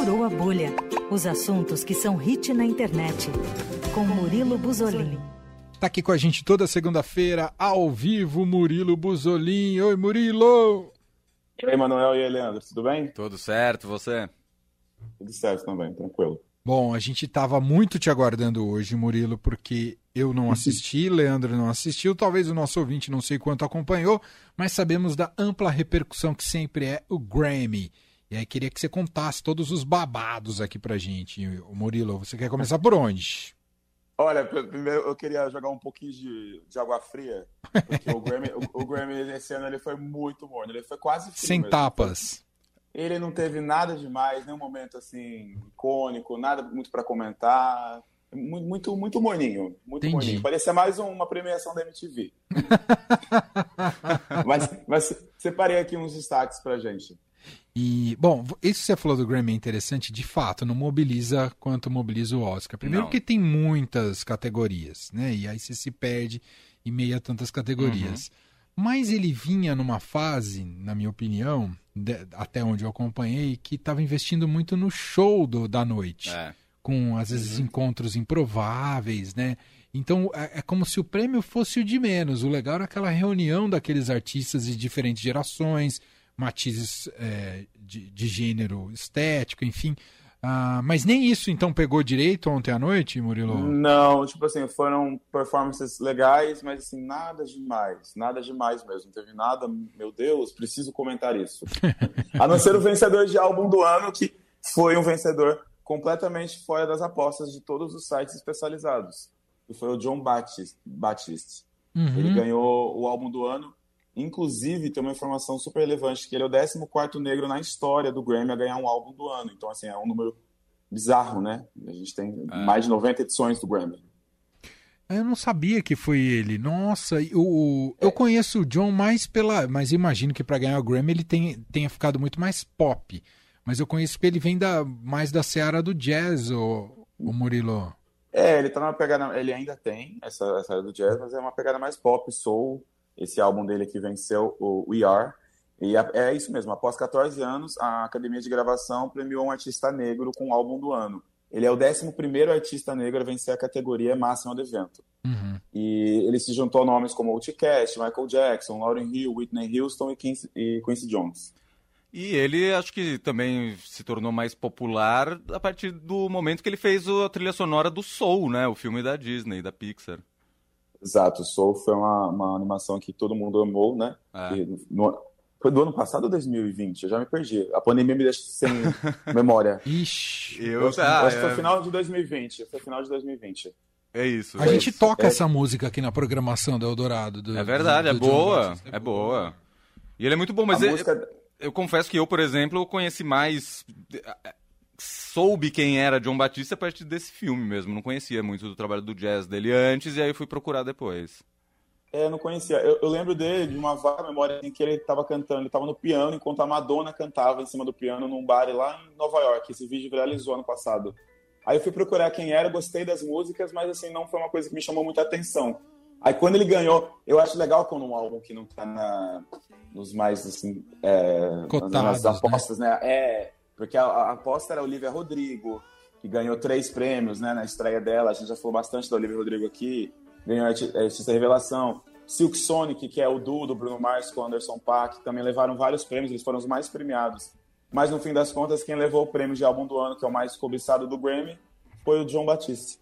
Furou a Bolha. Os assuntos que são hit na internet. Com Murilo Buzolin. Tá aqui com a gente toda segunda-feira, ao vivo, Murilo Buzolin. Oi, Murilo! E aí, Manuel e aí, Leandro, tudo bem? Tudo certo, você? Tudo certo também, tranquilo. Bom, a gente estava muito te aguardando hoje, Murilo, porque eu não assisti, Leandro não assistiu, talvez o nosso ouvinte não sei quanto acompanhou, mas sabemos da ampla repercussão que sempre é o Grammy. E aí queria que você contasse todos os babados aqui pra gente. Murilo, você quer começar por onde? Olha, primeiro eu queria jogar um pouquinho de, de água fria, porque o Grammy, o, o Grammy esse ano ele foi muito bom, ele foi quase frio Sem tapas. Ele não teve nada demais, nenhum momento assim icônico, nada muito para comentar. Muito, muito, muito morninho. Muito Entendi. morninho. Parecia mais uma premiação da MTV. mas, mas separei aqui uns destaques pra gente. E, bom, isso que você falou do Grammy é interessante, de fato, não mobiliza quanto mobiliza o Oscar. Primeiro Não. porque tem muitas categorias, né? E aí você se perde em meio a tantas categorias. Mas ele vinha numa fase, na minha opinião, de- até onde eu acompanhei, que estava investindo muito no show do- da noite. É. Com, às vezes, encontros improváveis, né? Então, é, é como se o prêmio fosse o de menos. O legal era aquela reunião daqueles artistas de diferentes gerações, matizes é, de, de gênero estético, enfim. Ah, mas nem isso, então, pegou direito ontem à noite, Murilo? Não, tipo assim, foram performances legais, mas assim, nada demais, nada demais mesmo. Não teve nada, meu Deus, preciso comentar isso. A não ser o vencedor de álbum do ano, que foi um vencedor completamente fora das apostas de todos os sites especializados. E foi o John Batiste. Batiste. Uhum. Ele ganhou o álbum do ano. Inclusive, tem uma informação super relevante, que ele é o 14º negro na história do Grammy a ganhar um álbum do ano. Então, assim, é um número bizarro, né? A gente tem É. mais de 90 edições do Grammy. Eu não sabia que foi ele. Nossa, o, eu conheço o John mais pela. Mas imagino que para ganhar o Grammy ele tem, tenha ficado muito mais pop. Mas eu conheço que ele vem da, mais da seara do jazz, o, o Murilo. É, ele tá numa pegada. Ele ainda tem essa, essa área do jazz, mas é uma pegada mais pop, soul. Esse álbum dele que venceu, o We Are. E a- é isso mesmo, após 14 anos, a Academia de Gravação premiou um artista negro com o álbum do ano. Ele é o 11 artista negro a vencer a categoria máxima do evento. Uhum. E ele se juntou a nomes como Outkast, Michael Jackson, Lauryn Hill, Whitney Houston e Quincy, Jones. E ele acho que também se tornou mais popular a partir do momento que ele fez a trilha sonora do Soul, né? O filme da Disney, da Pixar. Exato, Soul foi uma, uma animação que todo mundo amou, né? É. E no- foi do ano passado ou 2020? Eu já me perdi. A pandemia me deixa sem memória. Ixi. Eu, acho, eu acho que foi é- final de 2020. Foi final de 2020. É isso. A é gente isso. toca é- essa música aqui na programação do Eldorado. Do, É verdade, do- é do John boa. Batiste. É boa. E ele é muito bom, mas a eu, música. eu confesso que eu, por exemplo, conheci mais. Soube quem era John Batista a partir desse filme mesmo. Não conhecia muito do trabalho do jazz dele antes e aí fui procurar depois. É, eu não conhecia. Eu, eu lembro dele de uma vaga memória em que ele estava cantando. Ele estava no piano enquanto a Madonna cantava em cima do piano num bar lá em Nova York. Esse vídeo viralizou ano passado. Aí eu fui procurar quem era, gostei das músicas, mas assim, não foi uma coisa que me chamou muita atenção. Aí quando ele ganhou, eu acho legal quando um álbum que não tá na, nos mais, assim, é, Cotados, nas apostas, né? É, porque a, a aposta era Olivia Rodrigo, que ganhou três prêmios, né, na estreia dela. A gente já falou bastante da Olivia Rodrigo aqui. Ganhou arti- artista revelação. Silk Sonic, que é o duo do Bruno Mars com Anderson Paak, também levaram vários prêmios, eles foram os mais premiados. Mas no fim das contas, quem levou o prêmio de álbum do ano, que é o mais cobiçado do Grammy, foi o John Batiste.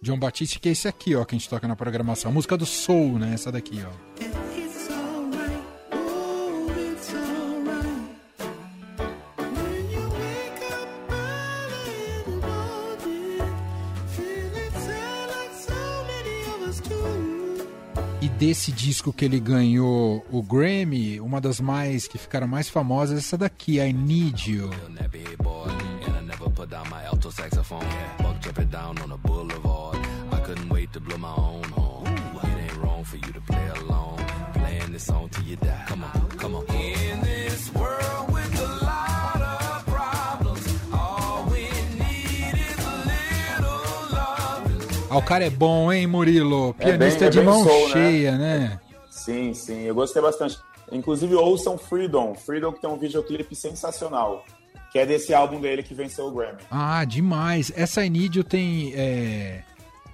John Batiste, que é esse aqui, ó, que a gente toca na programação. A música do Soul, né? Essa daqui, ó. E desse disco que ele ganhou o Grammy, uma das mais que ficaram mais famosas é essa daqui, I Need You. Ah, o cara é bom, hein, Murilo? É bem- Pianista é de bem mão soul, né? cheia, né? Sim, sim, eu gostei bastante. Inclusive, ouçam Freedom. Freedom que tem um videoclipe sensacional. que é desse álbum dele que venceu o Grammy. Ah, demais. Essa I Need You tem. é,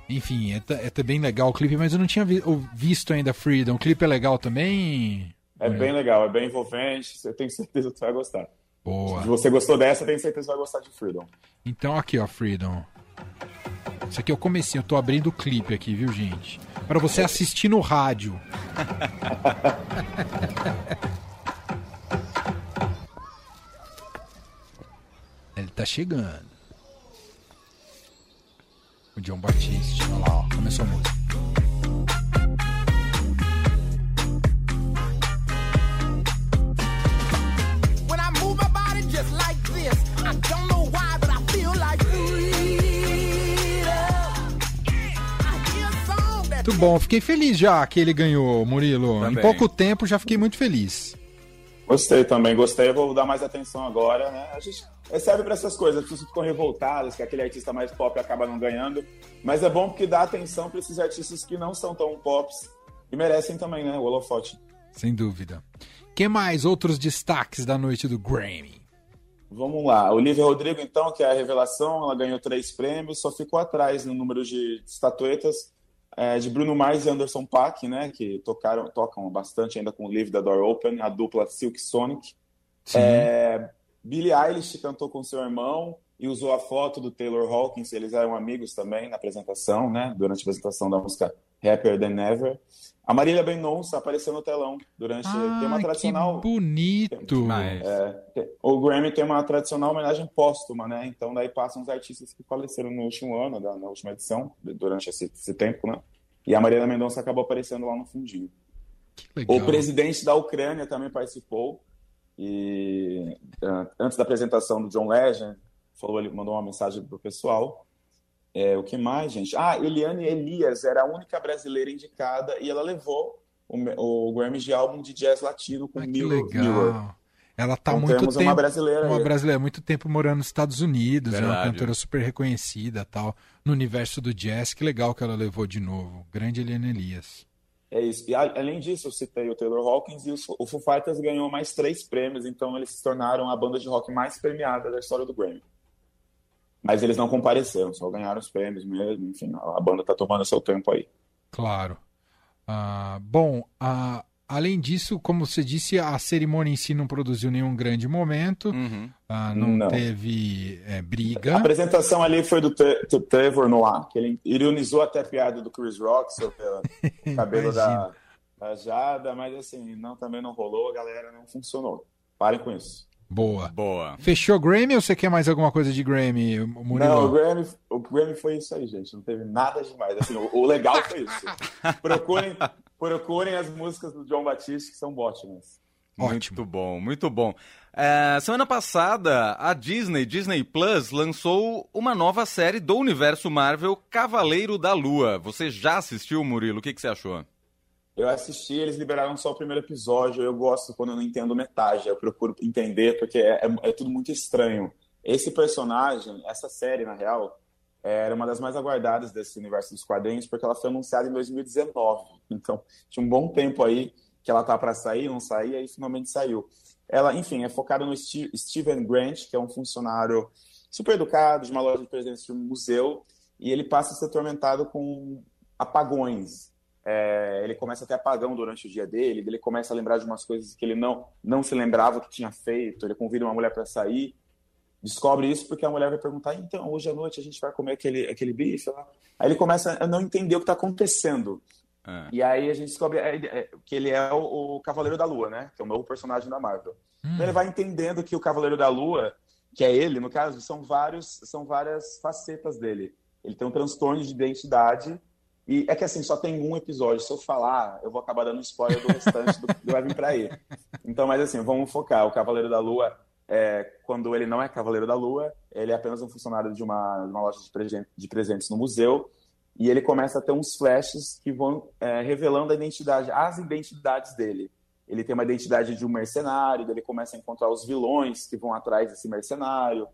Enfim, é, é bem legal o clipe, mas eu não tinha vi- visto ainda Freedom. O clipe é legal também? É bem legal, é bem envolvente, eu tenho certeza que você vai gostar. Boa. Se você gostou dessa, eu tenho certeza que vai gostar de Freedom. Então aqui, ó, Freedom. Isso aqui é o comecinho, eu tô abrindo o clipe aqui, viu, gente? Para você assistir no rádio. Ele tá chegando. O John Batiste, olha lá, ó, começou a música. Muito bom, fiquei feliz já que ele ganhou, Murilo. Em Também. pouco tempo já fiquei muito feliz. Gostei também, gostei, vou dar mais atenção agora, né? A gente serve para essas coisas, as pessoas ficam revoltadas que aquele artista mais pop acaba não ganhando, mas é bom porque dá atenção para esses artistas que não são tão pops e merecem também, né? O holofote. Sem dúvida. que mais? Outros destaques da noite do Grammy. Vamos lá, Olivia Rodrigo, então, que é a revelação, ela ganhou três prêmios, só ficou atrás no número de estatuetas é, de Bruno Mars e Anderson Paak, né? Que tocaram, tocam bastante ainda com o Live the Door Open, a dupla Silk Sonic. É, Billie Eilish cantou com seu irmão e usou a foto do Taylor Hawkins, eles eram amigos também na apresentação, né? Durante a apresentação da música Happier Than Ever. A Marília Mendonça apareceu no telão durante tem uma Ah, tradicional que bonito. Mas, é, o Grammy tem uma tradicional homenagem póstuma, né? Então daí passam os artistas que faleceram no último ano, da- na última edição, durante esse, esse tempo, né? E a Marília Mendonça acabou aparecendo lá no fundinho. Que legal. O presidente da Ucrânia também participou e ah, antes da apresentação do John Legend, falou, ele mandou uma mensagem pro pessoal. É, o que mais, gente? Ah, Eliane Elias era a única brasileira indicada e ela levou o, o Grammy de álbum de jazz latino com Ah. Mirror. legal. Ela tá há Então muito temos tempo. uma brasileira Uma aí. brasileira, muito tempo morando nos Estados Unidos, é uma cantora super reconhecida tal, no universo do jazz. Que legal que ela levou de novo. Grande Eliane Elias. É isso. E a- além disso, eu citei o Taylor Hawkins e o, o Foo Fighters ganhou mais três prêmios, então eles se tornaram a banda de rock mais premiada da história do Grammy. Mas eles não compareceram, só ganharam os prêmios mesmo. Enfim, a banda tá tomando seu tempo aí. Claro. Ah, bom, ah, além disso, como você disse, a cerimônia em si não produziu nenhum grande momento, uhum. ah, não, Não. teve é, A briga. apresentação ali foi do, do Trevor Noah, que ele ironizou até a piada do Chris Rock sobre o cabelo da, da Jada, mas assim, não, também não rolou, a galera não funcionou. Parem com isso. Boa. Boa. Fechou Grammy ou você quer mais alguma coisa de Grammy, Murilo? Não, o Grammy, o Grammy foi isso aí, gente. Não teve nada demais. Assim, o, o legal foi isso. Procurem, procurem as músicas do John Batiste, que são ótimas. Ótimo. Muito bom, muito bom. É, semana passada, a Disney, Disney Plus, lançou uma nova série do universo Marvel, Cavaleiro da Lua. Você já assistiu, Murilo? O que, que você achou? Eu assisti, eles liberaram só o primeiro episódio. Eu gosto quando eu não entendo metade. Eu procuro entender, porque é, é- é tudo muito estranho. Esse personagem, essa série, na real, era uma das mais aguardadas desse universo dos quadrinhos, porque ela foi anunciada em 2019. Então, tinha um bom tempo aí que ela tá para sair, não saía, e finalmente saiu. Ela, enfim, é focada no Ste- Steven Grant, que é um funcionário super educado, de uma loja de presentes de um museu, e ele passa a ser atormentado com apagões. É, ele começa a ter apagão durante o dia dele, ele começa a lembrar de umas coisas que ele não, não se lembrava que tinha feito, ele convida uma mulher para sair, descobre isso porque a mulher vai perguntar, então, hoje à noite a gente vai comer aquele, aquele bife. Aí ele começa a não entender o que está acontecendo. É. E aí a gente descobre é, é, que ele é o, o Cavaleiro da Lua, né? Que é o novo personagem da Marvel. Hum, Então ele vai entendendo que o Cavaleiro da Lua, que é ele, no caso, são, vários, são várias facetas dele. Ele tem um transtorno de identidade. E é que assim, só tem um episódio. Se eu falar, eu vou acabar dando spoiler do restante do vai vir pra aí. Então, mas assim, vamos focar. O Cavaleiro da Lua, é, quando ele não é Cavaleiro da Lua, ele é apenas um funcionário de uma, uma loja de, de presentes no museu. E ele começa a ter uns flashes que vão é, revelando a identidade, as identidades dele. Ele tem uma identidade de um mercenário, ele começa a encontrar os vilões que vão atrás desse mercenário.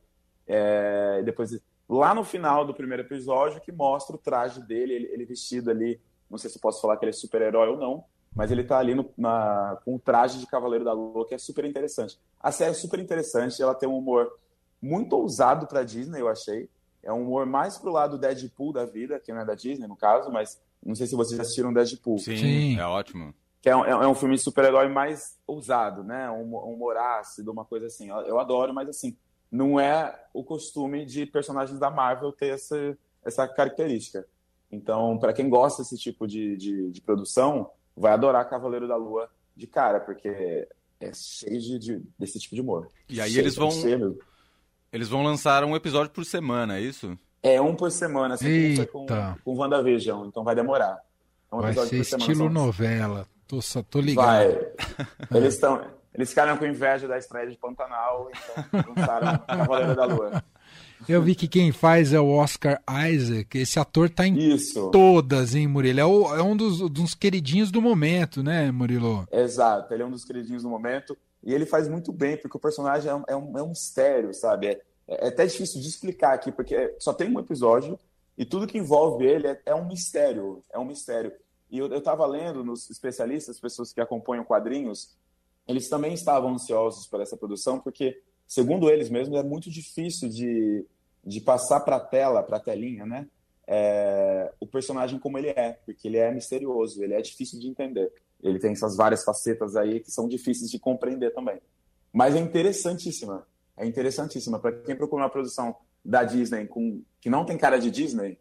É, depois, lá no final do primeiro episódio, que mostra o traje dele, ele, ele vestido ali. Não sei se eu posso falar que ele é super-herói ou não, mas ele tá ali no- na- com o traje de Cavaleiro da Lua, que é super interessante. A série é super interessante, ela tem um humor muito ousado pra Disney, eu achei. É um humor mais pro lado Deadpool da vida, que não é da Disney, no caso, mas não sei se vocês já assistiram Deadpool. Sim, Sim. é ótimo. Que é um, é um filme de super-herói mais ousado, né? Um, um humor ácido, uma coisa assim. Eu, eu adoro, mas assim, não é o costume de personagens da Marvel ter essa, essa característica. Então, para quem gosta desse tipo de, de, de produção, vai adorar Cavaleiro da Lua de cara, porque é cheio de, de- desse tipo de humor. E aí Cheio, eles vão-. Eles vão lançar um episódio por semana, é isso? É um por semana, assim com, com WandaVision, então vai demorar. É um Vai episódio ser por semana, estilo novela. Tô, só, tô ligado. Vai. Eles estão. Eles ficaram com inveja da estreia de Pantanal, então lançaram Cavaleiro da Lua. Eu vi que quem faz é o Oscar Isaac. Esse ator tá em Isso, todas, hein, Murilo? É, o- é um dos, dos queridinhos do momento, né, Murilo? exato. Ele é um dos queridinhos do momento. E ele faz muito bem, porque o personagem é um, é um, é um mistério, sabe? É, é até difícil de explicar aqui, porque só tem um episódio e tudo que envolve ele é, é um mistério. É um mistério. E eu, eu tava lendo nos especialistas, pessoas que acompanham quadrinhos, eles também estavam ansiosos por essa produção, porque, segundo eles mesmos, é muito difícil de, de passar para a tela, para a telinha, né? é, o personagem como ele é, porque ele é misterioso, ele é difícil de entender. Ele tem essas várias facetas aí que são difíceis de compreender também. Mas é interessantíssima. É interessantíssima. Para quem procura uma produção da Disney com, que não tem cara de Disney,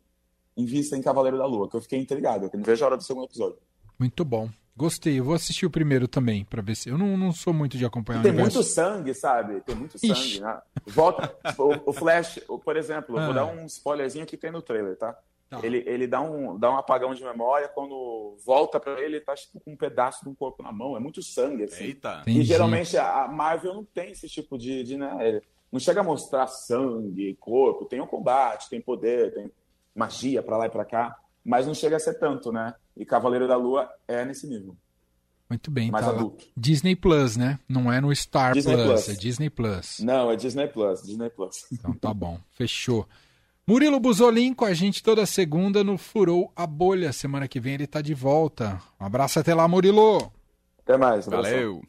invista em Cavaleiro da Lua, que eu fiquei intrigado. Eu não vejo a hora do segundo episódio. Muito bom. Gostei. Eu vou assistir o primeiro também, pra ver se. Eu não, não sou muito de acompanhar Tem muito sangue, sabe? Tem muito sangue. Ixi. Né? Volta. o, o Flash, por exemplo, eu vou Ah. dar um spoilerzinho que tem no trailer, tá? Tá. Ele, ele dá, um, dá um apagão de memória, quando volta pra ele, ele tá tipo, com um pedaço de um corpo na mão. É muito sangue, assim. Eita. Entendi. E geralmente a Marvel não tem esse tipo de, de né? ele Não chega a mostrar sangue, corpo, tem o combate, tem poder, tem magia pra lá e pra cá, mas não chega a ser tanto, né? E Cavaleiro da Lua é nesse nível, Muito bem, mais tá lá. adulto. Disney Plus, né? Não é no Star Disney Plus, Plus. é Disney Plus. Não, é Disney Plus, Disney Plus. Então tá bom, fechou. Murilo Buzolin com a gente toda segunda no Furou a Bolha. Semana que vem ele tá de volta. Um abraço até lá, Murilo! Até mais. abração. Valeu.